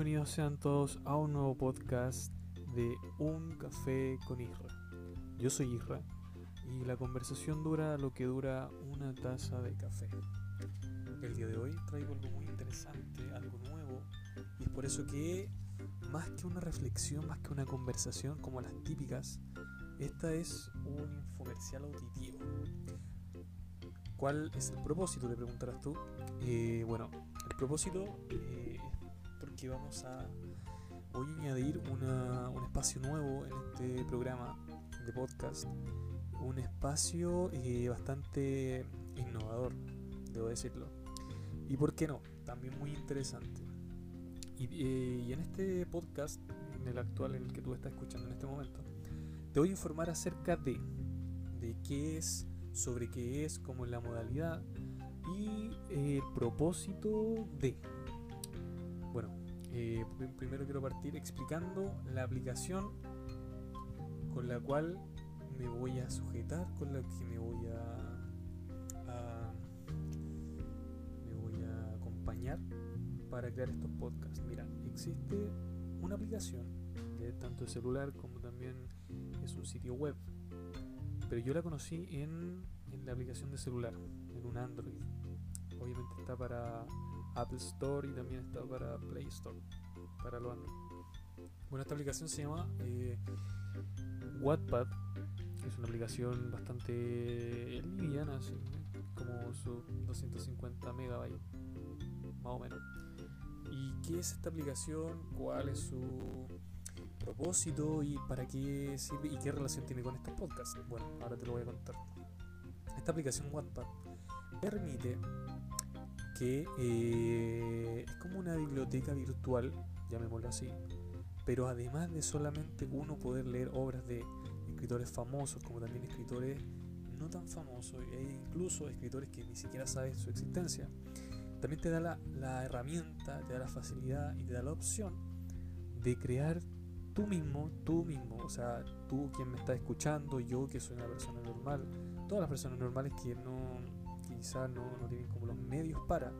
bienvenidos sean todos a un nuevo podcast de Un Café con Isra. Yo soy Isra y la conversación dura lo que dura una taza de café. El día de hoy traigo algo muy interesante, algo nuevo, y es por eso que más que una reflexión, más que una conversación como las típicas, esta es un infomercial auditivo. ¿Cuál es el propósito? Te preguntarás tú. Eh, bueno, el propósito eh, vamos a hoy añadir un espacio nuevo en este programa de podcast, un espacio eh, bastante innovador, debo decirlo. Y por qué no, también muy interesante. Y, y en este podcast, en el actual, en el que tú estás escuchando en este momento, te voy a informar acerca de, de qué es, sobre qué es, cómo es la modalidad y el propósito de. Eh, primero quiero partir explicando la aplicación con la cual me voy a sujetar, con la que me voy a, me voy a acompañar para crear estos podcasts. Mira, existe una aplicación que tanto es celular como también es un sitio web, pero yo la conocí en la aplicación de celular, en un Android. Obviamente está para Apple Store y también está para Play Store, para lo Android. Bueno, esta aplicación se llama eh, Wattpad. Es una aplicación bastante liviana, como sus 250 megabytes, más o menos. ¿Y qué es esta aplicación? ¿Cuál es su propósito y para qué sirve y qué relación tiene con estos podcasts? Bueno, ahora te lo voy a contar. Esta aplicación Wattpad permite que eh, es como una biblioteca virtual, llamémoslo así, pero además de solamente uno poder leer obras de escritores famosos, como también escritores no tan famosos, e incluso escritores que ni siquiera sabes su existencia, también te da la, la herramienta, te da la facilidad y te da la opción de crear tú mismo, tú mismo, o sea, tú quien me está escuchando, yo que soy una persona normal, todas las personas normales que no quizás no, tienen como los medios para,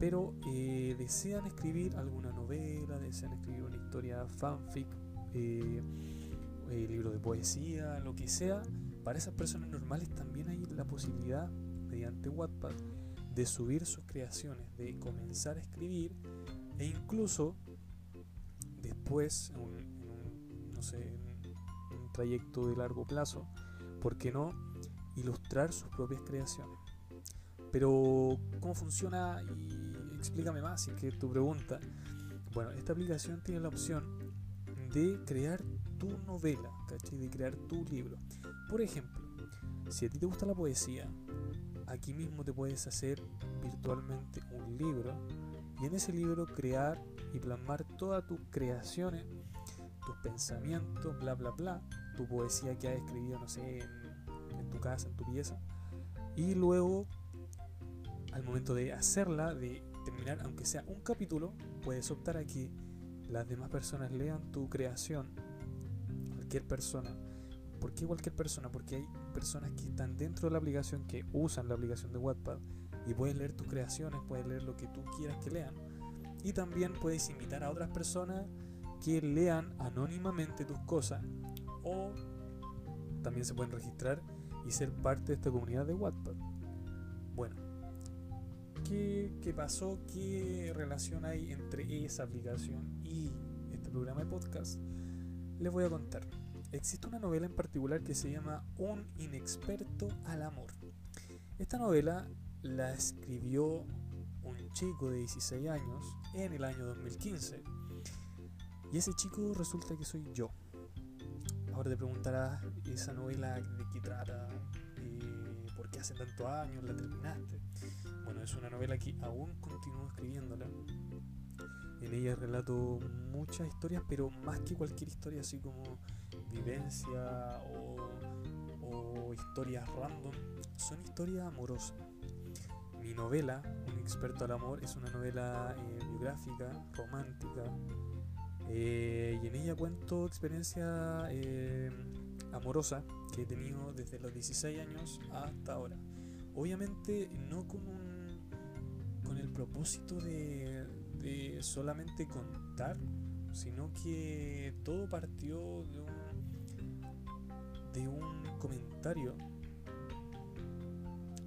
pero eh, desean escribir alguna novela, desean escribir una historia fanfic, eh, eh, libro de poesía, lo que sea, para esas personas normales también hay la posibilidad, mediante Wattpad, de subir sus creaciones, de comenzar a escribir e incluso después, un, no sé, un trayecto de largo plazo, ¿por qué no? ilustrar sus propias creaciones. Pero, ¿cómo funciona? Y explícame más si es que tu pregunta. Bueno, esta aplicación tiene la opción de crear tu novela, ¿cachai? De crear tu libro. Por ejemplo, si a ti te gusta la poesía, aquí mismo te puedes hacer virtualmente un libro y en ese libro crear y plasmar todas tus creaciones, tus pensamientos, bla, bla, bla, tu poesía que has escrito, no sé, en, en tu casa, en tu pieza, y luego al momento de hacerla, de terminar, aunque sea un capítulo, puedes optar a que las demás personas lean tu creación. Cualquier persona. ¿Por qué cualquier persona? Porque hay personas que están dentro de la aplicación, que usan la aplicación de Wattpad y puedes leer tus creaciones, puedes leer lo que tú quieras que lean. Y también puedes invitar a otras personas que lean anónimamente tus cosas o también se pueden registrar y ser parte de esta comunidad de Wattpad. Bueno, qué, pasó, qué relación hay entre esa aplicación y este programa de podcast, les voy a contar. Existe una novela en particular que se llama Un inexperto al amor. Esta novela la escribió un chico de 16 años en el año 2015. Y ese chico resulta que soy yo. Ahora te preguntarás, ¿esa novela de qué trata? Eh, ¿Por qué hace tantos años la terminaste? Es una novela que aún continúo escribiéndola. En ella relato muchas historias, pero más que cualquier historia, así como vivencia o, historias random, son historias amorosas. Mi novela, Un experto al amor, es una novela eh, biográfica, romántica, eh, y en ella cuento experiencia eh, amorosa que he tenido desde los 16 años hasta ahora. Obviamente no con un propósito de, solamente contar, sino que todo partió de un, de un comentario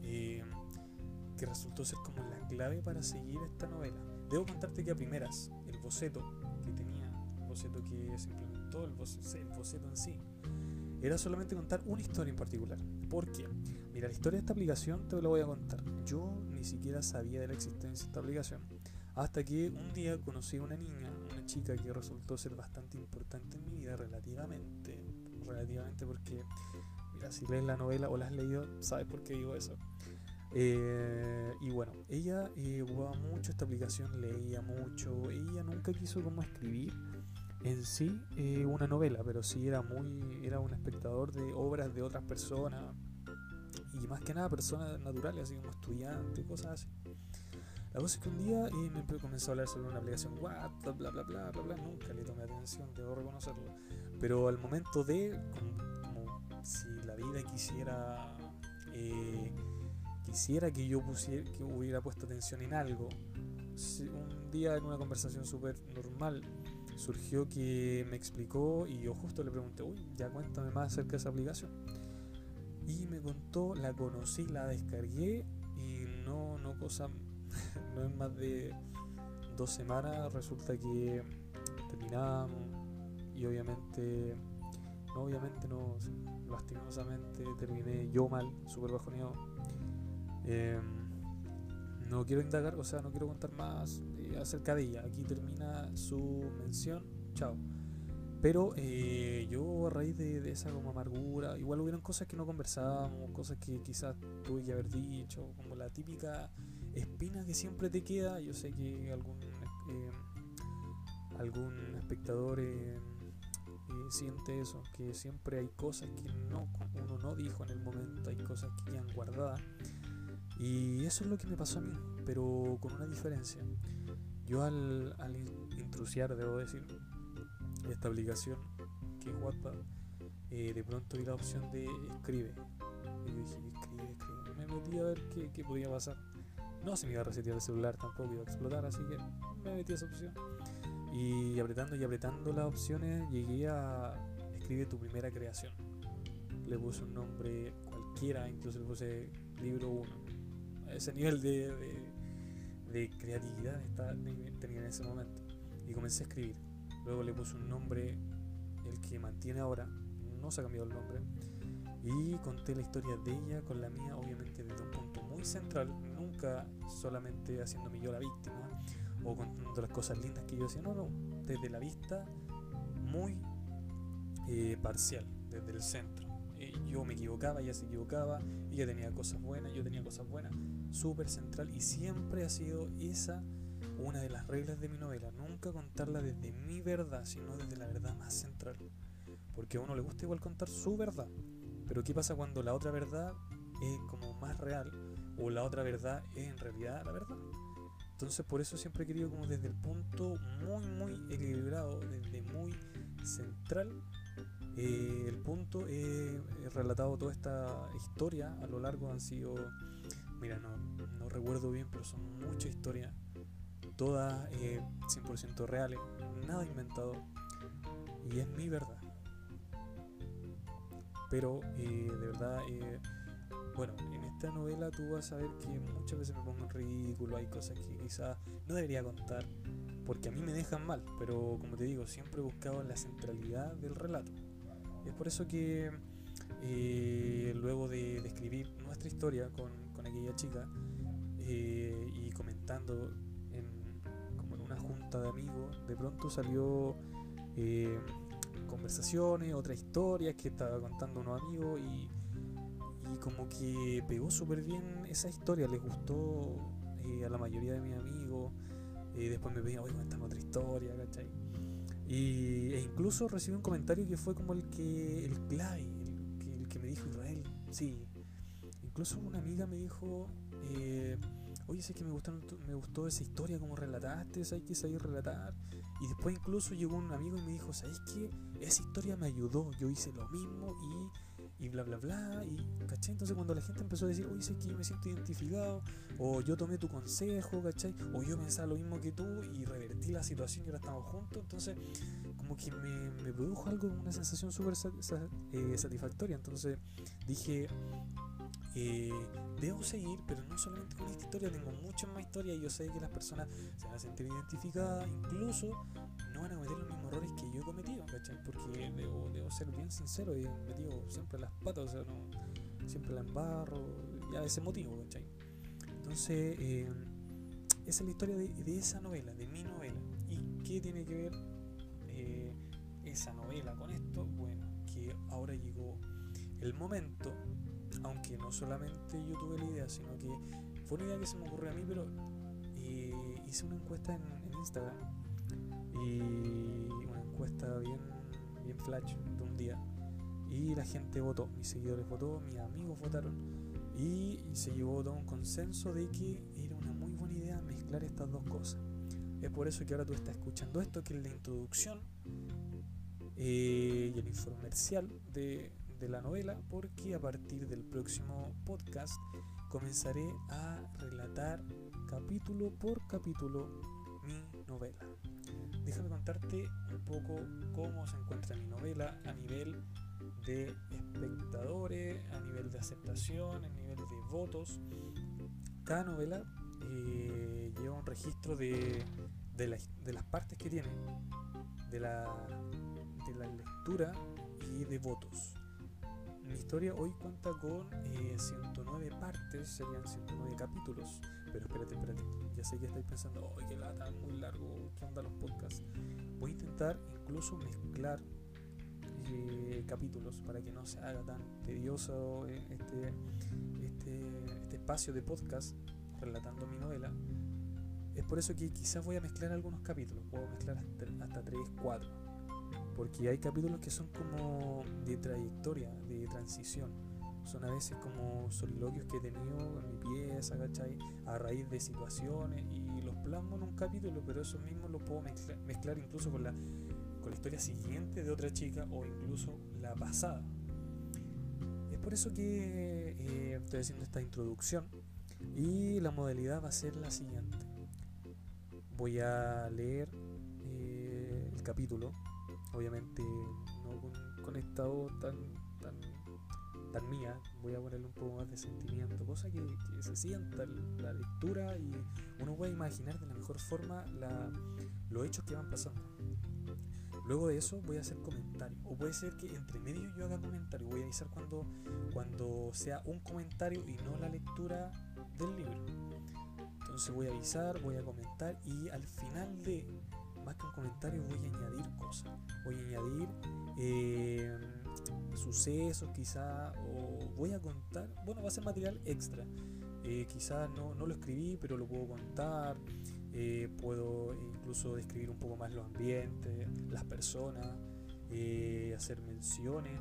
eh, que resultó ser como la clave para seguir esta novela. Debo contarte que a primeras, el boceto que tenía, el boceto que se implementó, el boceto, el boceto en sí, era solamente contar una historia en particular. ¿Por qué? Mira, la historia de esta aplicación te la voy a contar. Yo ni siquiera sabía de la existencia de esta aplicación. Hasta que un día conocí a una niña, una chica que resultó ser bastante importante en mi vida, relativamente. Relativamente porque, mira, si lees la novela o la has leído, sabes por qué digo eso. Eh, y bueno, ella eh, jugaba mucho esta aplicación, leía mucho. Ella nunca quiso como escribir en sí eh, una novela, pero sí era muy, era un espectador de obras de otras personas y más que nada personas naturales, así como estudiantes, cosas así. La cosa es que un día eh, me comenzó a hablar sobre una aplicación WhatsApp, bla bla bla bla bla, nunca le tomé atención, debo reconocerlo. Pero al momento de, como, si la vida quisiera, eh, quisiera que yo pusiera, que hubiera puesto atención en algo, un día en una conversación súper normal surgió que me explicó y yo justo le pregunté, uy, ya cuéntame más acerca de esa aplicación. Y me contó, la conocí, la descargué y no, no cosa, no es más de dos semanas, resulta que terminamos y obviamente, no, obviamente no, lastimosamente terminé yo mal, súper bajoneado. Eh, no quiero indagar, o sea, no quiero contar más eh, acerca de ella. Aquí termina su mención. Chao. Pero eh, yo a raíz de, esa como amargura, igual hubieron cosas que no conversábamos, cosas que quizás tuve que haber dicho, como la típica espina que siempre te queda. Yo sé que algún, eh, algún espectador siente eso, que siempre hay cosas que no, uno no dijo en el momento, hay cosas que quedan guardadas y eso es lo que me pasó a mí, pero con una diferencia. Yo al, al intrusiar, debo decir, esta aplicación que es WhatsApp, eh, de pronto vi la opción de escribe. Y dije, escribe, escribe. Me metí a ver qué, qué podía pasar. No se me iba a resetear el celular, tampoco iba a explotar, así que me metí a esa opción. Y apretando y apretando las opciones llegué a escribe tu primera creación. Le puse un nombre cualquiera, incluso le puse libro 1 ese nivel de, de, creatividad tenía en ese momento. Y comencé a escribir. Luego le puse un nombre, el que mantiene ahora, no se ha cambiado el nombre. Y conté la historia de ella con la mía, obviamente desde un punto muy central, nunca solamente haciéndome yo la víctima o contando las cosas lindas que yo hacía, no, no, desde la vista muy eh, parcial, desde el centro. Eh, yo me equivocaba, ella se equivocaba, ella tenía cosas buenas, yo tenía cosas buenas, súper central y siempre ha sido esa una de las reglas de mi novela, nunca contarla desde mi verdad, sino desde la verdad más central. Porque a uno le gusta igual contar su verdad, pero ¿qué pasa cuando la otra verdad es como más real o la otra verdad es en realidad la verdad? Entonces por eso siempre he querido como desde el punto muy muy equilibrado, desde muy central, eh, el punto he relatado toda esta historia a lo largo han sido Mira, no, no recuerdo bien, pero son muchas historias, todas 100% eh, reales, nada inventado, y es mi verdad. Pero eh, de verdad, eh, bueno, en esta novela tú vas a ver que muchas veces me pongo en ridículo, hay cosas que quizás no debería contar, porque a mí me dejan mal, pero como te digo, siempre he buscado la centralidad del relato. Es por eso que luego de, de, escribir nuestra historia con, aquella chica eh, y comentando junta de amigos, de pronto salió eh, conversaciones, otras historias que estaba contando unos amigos y, y como que pegó súper bien esa historia, les gustó eh, a la mayoría de mis amigos. y después me pedían, oye, cuéntame otra historia, ¿cachai? Y, e incluso recibí un comentario que fue como el que, el clave, el que, el que me dijo Israel, sí, Incluso una amiga me dijo, eh, oye, sé que me, gustaron, me gustó esa historia como relataste, hay que saber relatar. Y después incluso llegó un amigo y me dijo, ¿sabes qué? Esa historia me ayudó, yo hice lo mismo y bla bla bla, y ¿cachai? Entonces cuando la gente empezó a decir, oye, sé que me siento identificado, o yo tomé tu consejo, ¿cachai? O yo pensaba lo mismo que tú y revertí la situación y ahora estamos juntos, entonces como que me, me produjo algo, una sensación súper eh, satisfactoria, entonces dije, eh, debo seguir, pero no solamente con esta historia, tengo muchas más historias y yo sé que las personas se van a sentir identificadas, incluso no van a cometer los mismos errores que yo he cometido, ¿cachai? Porque debo, debo ser bien sincero y he metido siempre las patas, o sea, no, siempre la embarro, ya ese motivo, ¿cachai? Entonces, eh, esa es la historia de, esa novela, de mi novela. ¿Y qué tiene que ver eh, esa novela con esto? Bueno, que ahora llegó el momento aunque no solamente yo tuve la idea, sino que fue una idea que se me ocurrió a mí, pero eh, hice una encuesta en, Instagram y una encuesta bien, bien flash de un día y la gente votó, mis seguidores votó, mis amigos votaron y se llevó todo un consenso de que era una muy buena idea mezclar estas dos cosas. Es por eso que ahora tú estás escuchando esto, que es la introducción eh, y el infomercial de, de la novela porque a partir del próximo podcast comenzaré a relatar capítulo por capítulo mi novela. Déjame contarte un poco cómo se encuentra mi novela a nivel de espectadores, a nivel de aceptación, a nivel de votos. Cada novela eh, lleva un registro de, de, de, las partes que tiene, de la, de la lectura y de votos. Mi historia hoy cuenta con 109 eh, partes, serían 109 capítulos. Pero espérate, espérate. Ya sé que estáis pensando, ¡ay, qué lata! Muy largo. ¿Qué onda los podcasts? Voy a intentar incluso mezclar eh, capítulos para que no se haga tan tedioso eh, este, este, este espacio de podcast relatando mi novela. Es por eso que quizás voy a mezclar algunos capítulos. Puedo mezclar hasta, hasta 3, 4 porque hay capítulos que son como de trayectoria, de transición. Son a veces como soliloquios que he tenido en mi pieza, ¿cachai? A raíz de situaciones y los plasmo en un capítulo, pero eso mismo lo puedo mezclar, incluso con la, con la historia siguiente de otra chica o incluso la pasada. Es por eso que eh, estoy haciendo esta introducción y la modalidad va a ser la siguiente. Voy a leer eh, el capítulo obviamente no con, esta voz tan, tan, tan, mía, voy a ponerle un poco más de sentimiento, cosa que, se sienta la lectura y uno puede imaginar de la mejor forma la, los hechos que van pasando. Luego de eso voy a hacer comentario. O puede ser que entre medio yo haga comentario. Voy a avisar cuando, cuando sea un comentario y no la lectura del libro. Entonces voy a avisar, voy a comentar y al final de más que un comentario voy a añadir cosas. Voy a añadir eh, sucesos quizá o voy a contar, bueno, va a ser material extra. Eh, quizás no, no, lo escribí, pero lo puedo contar. Eh, puedo incluso describir un poco más los ambientes, las personas, hacer menciones.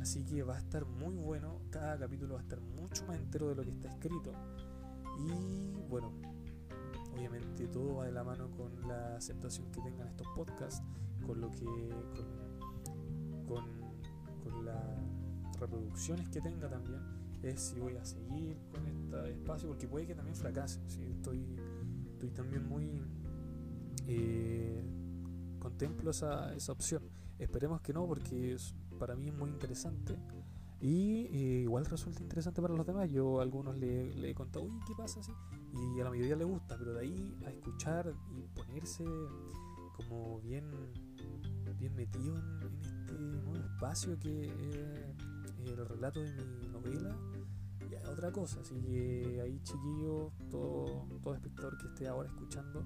Así que va a estar muy bueno. Cada capítulo va a estar mucho más entero de lo que está escrito. Y bueno, obviamente todo va de la mano con la aceptación que tengan estos podcasts, con lo que con, con, las reproducciones que tenga también, es si voy a seguir con este espacio, porque puede que también fracase. ¿sí? Estoy, estoy también muy eh, contemplo esa, esa opción. Esperemos que no, porque para mí es muy interesante. Y eh, igual resulta interesante para los demás. Yo a algunos le, le he contado, uy, ¿qué pasa así? Y a la mayoría le gusta, pero de ahí a escuchar y ponerse como bien, bien metido en, este nuevo espacio que es el relato de mi novela, ya es otra cosa. Así que ahí, chiquillos, todo, todo espectador que esté ahora escuchando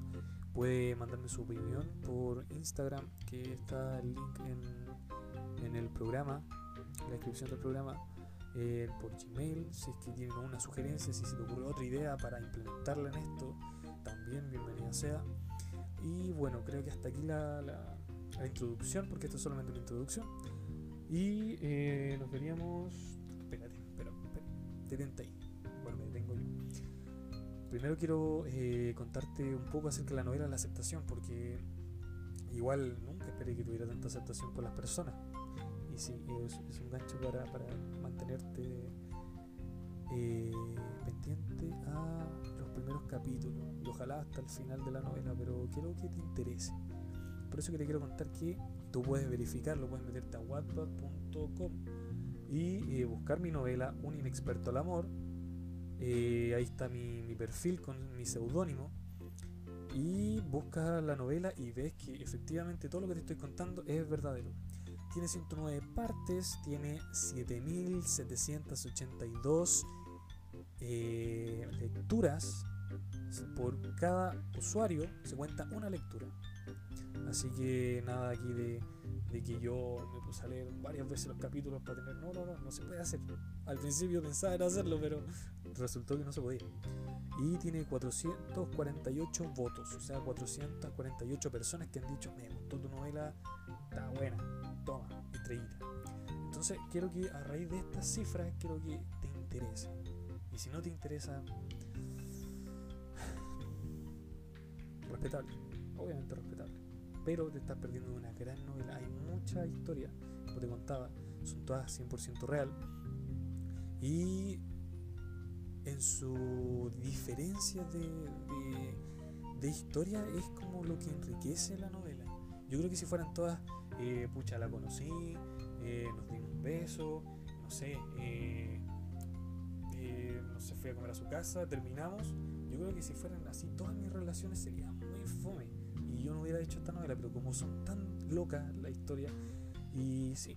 puede mandarme su opinión por Instagram, que está el link en el programa la descripción del programa eh, por Gmail. Si es que tienen una sugerencia, si se te ocurre otra idea para implementarla en esto, también bienvenida sea. Y bueno, creo que hasta aquí la, la, introducción, porque esto es solamente una introducción. Y eh, nos veríamos. Espérate, espera, espera, detente ahí. Bueno, me detengo yo. Primero quiero eh, contarte un poco acerca de la novela La aceptación, porque igual nunca esperé que tuviera tanta aceptación por las personas y sí, es, un gancho para, para mantenerte eh, pendiente a los primeros capítulos y ojalá hasta el final de la novela, pero quiero que te interese. Por eso que te quiero contar que tú puedes verificarlo, puedes meterte a wattpad.com y eh, buscar mi novela Un inexperto al amor. Eh, ahí está mi, mi perfil con mi seudónimo y buscas la novela y ves que efectivamente todo lo que te estoy contando es verdadero. Tiene 109 partes, tiene 7782 eh, lecturas. Por cada usuario se cuenta una lectura. Así que nada aquí de, que yo me puse a leer varias veces los capítulos para tener. No, no, no, no se puede hacer. Al principio pensaba en hacerlo, pero resultó que no se podía y tiene 448 votos, o sea, 448 personas que han dicho, me gustó tu novela, está buena, toma, estrellita. Entonces, quiero que a raíz de estas cifras, quiero que te interese. Y si no te interesa, respetable, obviamente respetable. Pero te estás perdiendo una gran novela. Hay mucha historia, como te contaba, son todas 100% real. Y en su diferencia de, de, historia es como lo que enriquece la novela. Yo creo que si fueran todas, eh, pucha, la conocí, eh, nos dimos un beso, no sé, eh, no se fue a comer a su casa, terminamos. Yo creo que si fueran así, todas mis relaciones serían muy fome. Y yo no hubiera hecho esta novela, pero como son tan locas la historia, y sí.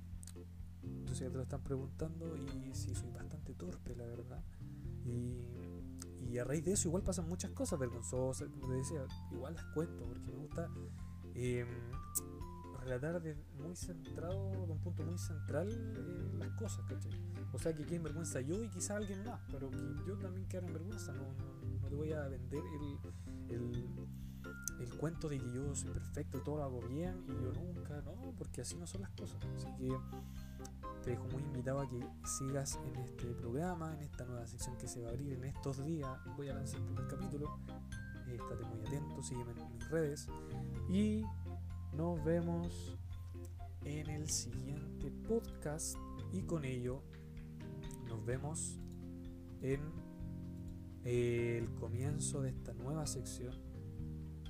Entonces ya te lo están preguntando y sí, soy bastante torpe, la verdad. Y, a raíz de eso igual pasan muchas cosas vergonzosas, como te decía, igual las cuento porque me gusta relatar de muy centrado, de un punto muy central eh, las cosas, ¿cachai? O sea que quede vergüenza yo y quizá alguien más, pero que yo también quede en vergüenza, no, no, te voy a vender el, el, el, cuento de que yo soy perfecto y todo lo hago bien y yo nunca, no, porque así no son las cosas. Así que te dejo muy invitado a que sigas en este programa, en esta nueva sección que se va a abrir en estos días. Voy a lanzar el primer capítulo. Eh, muy atento, sígueme en mis redes. Y nos vemos en el siguiente podcast. Y con ello nos vemos en el comienzo de esta nueva sección.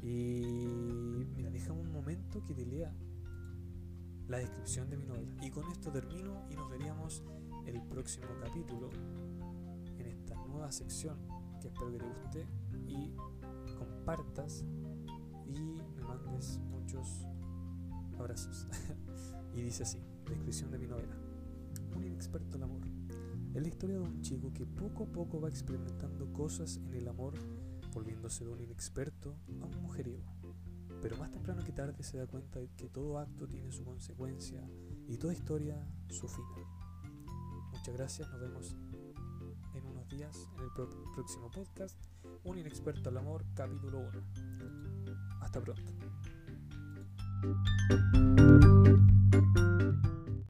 Y mira, déjame un momento que te lea la descripción de mi novela. Y con esto termino y nos veríamos el próximo capítulo en esta nueva sección que espero que te guste y compartas y abrazos. y dice así, descripción de mi novela. Un inexperto en amor. Es la historia de un chico que poco a poco va experimentando cosas en el amor, volviéndose de un inexperto a un mujeriego pero más temprano que tarde se da cuenta de que todo acto tiene su consecuencia y toda historia su final. Muchas gracias, nos vemos en unos días en el próximo podcast, Un inexperto al amor, capítulo 1. Hasta pronto.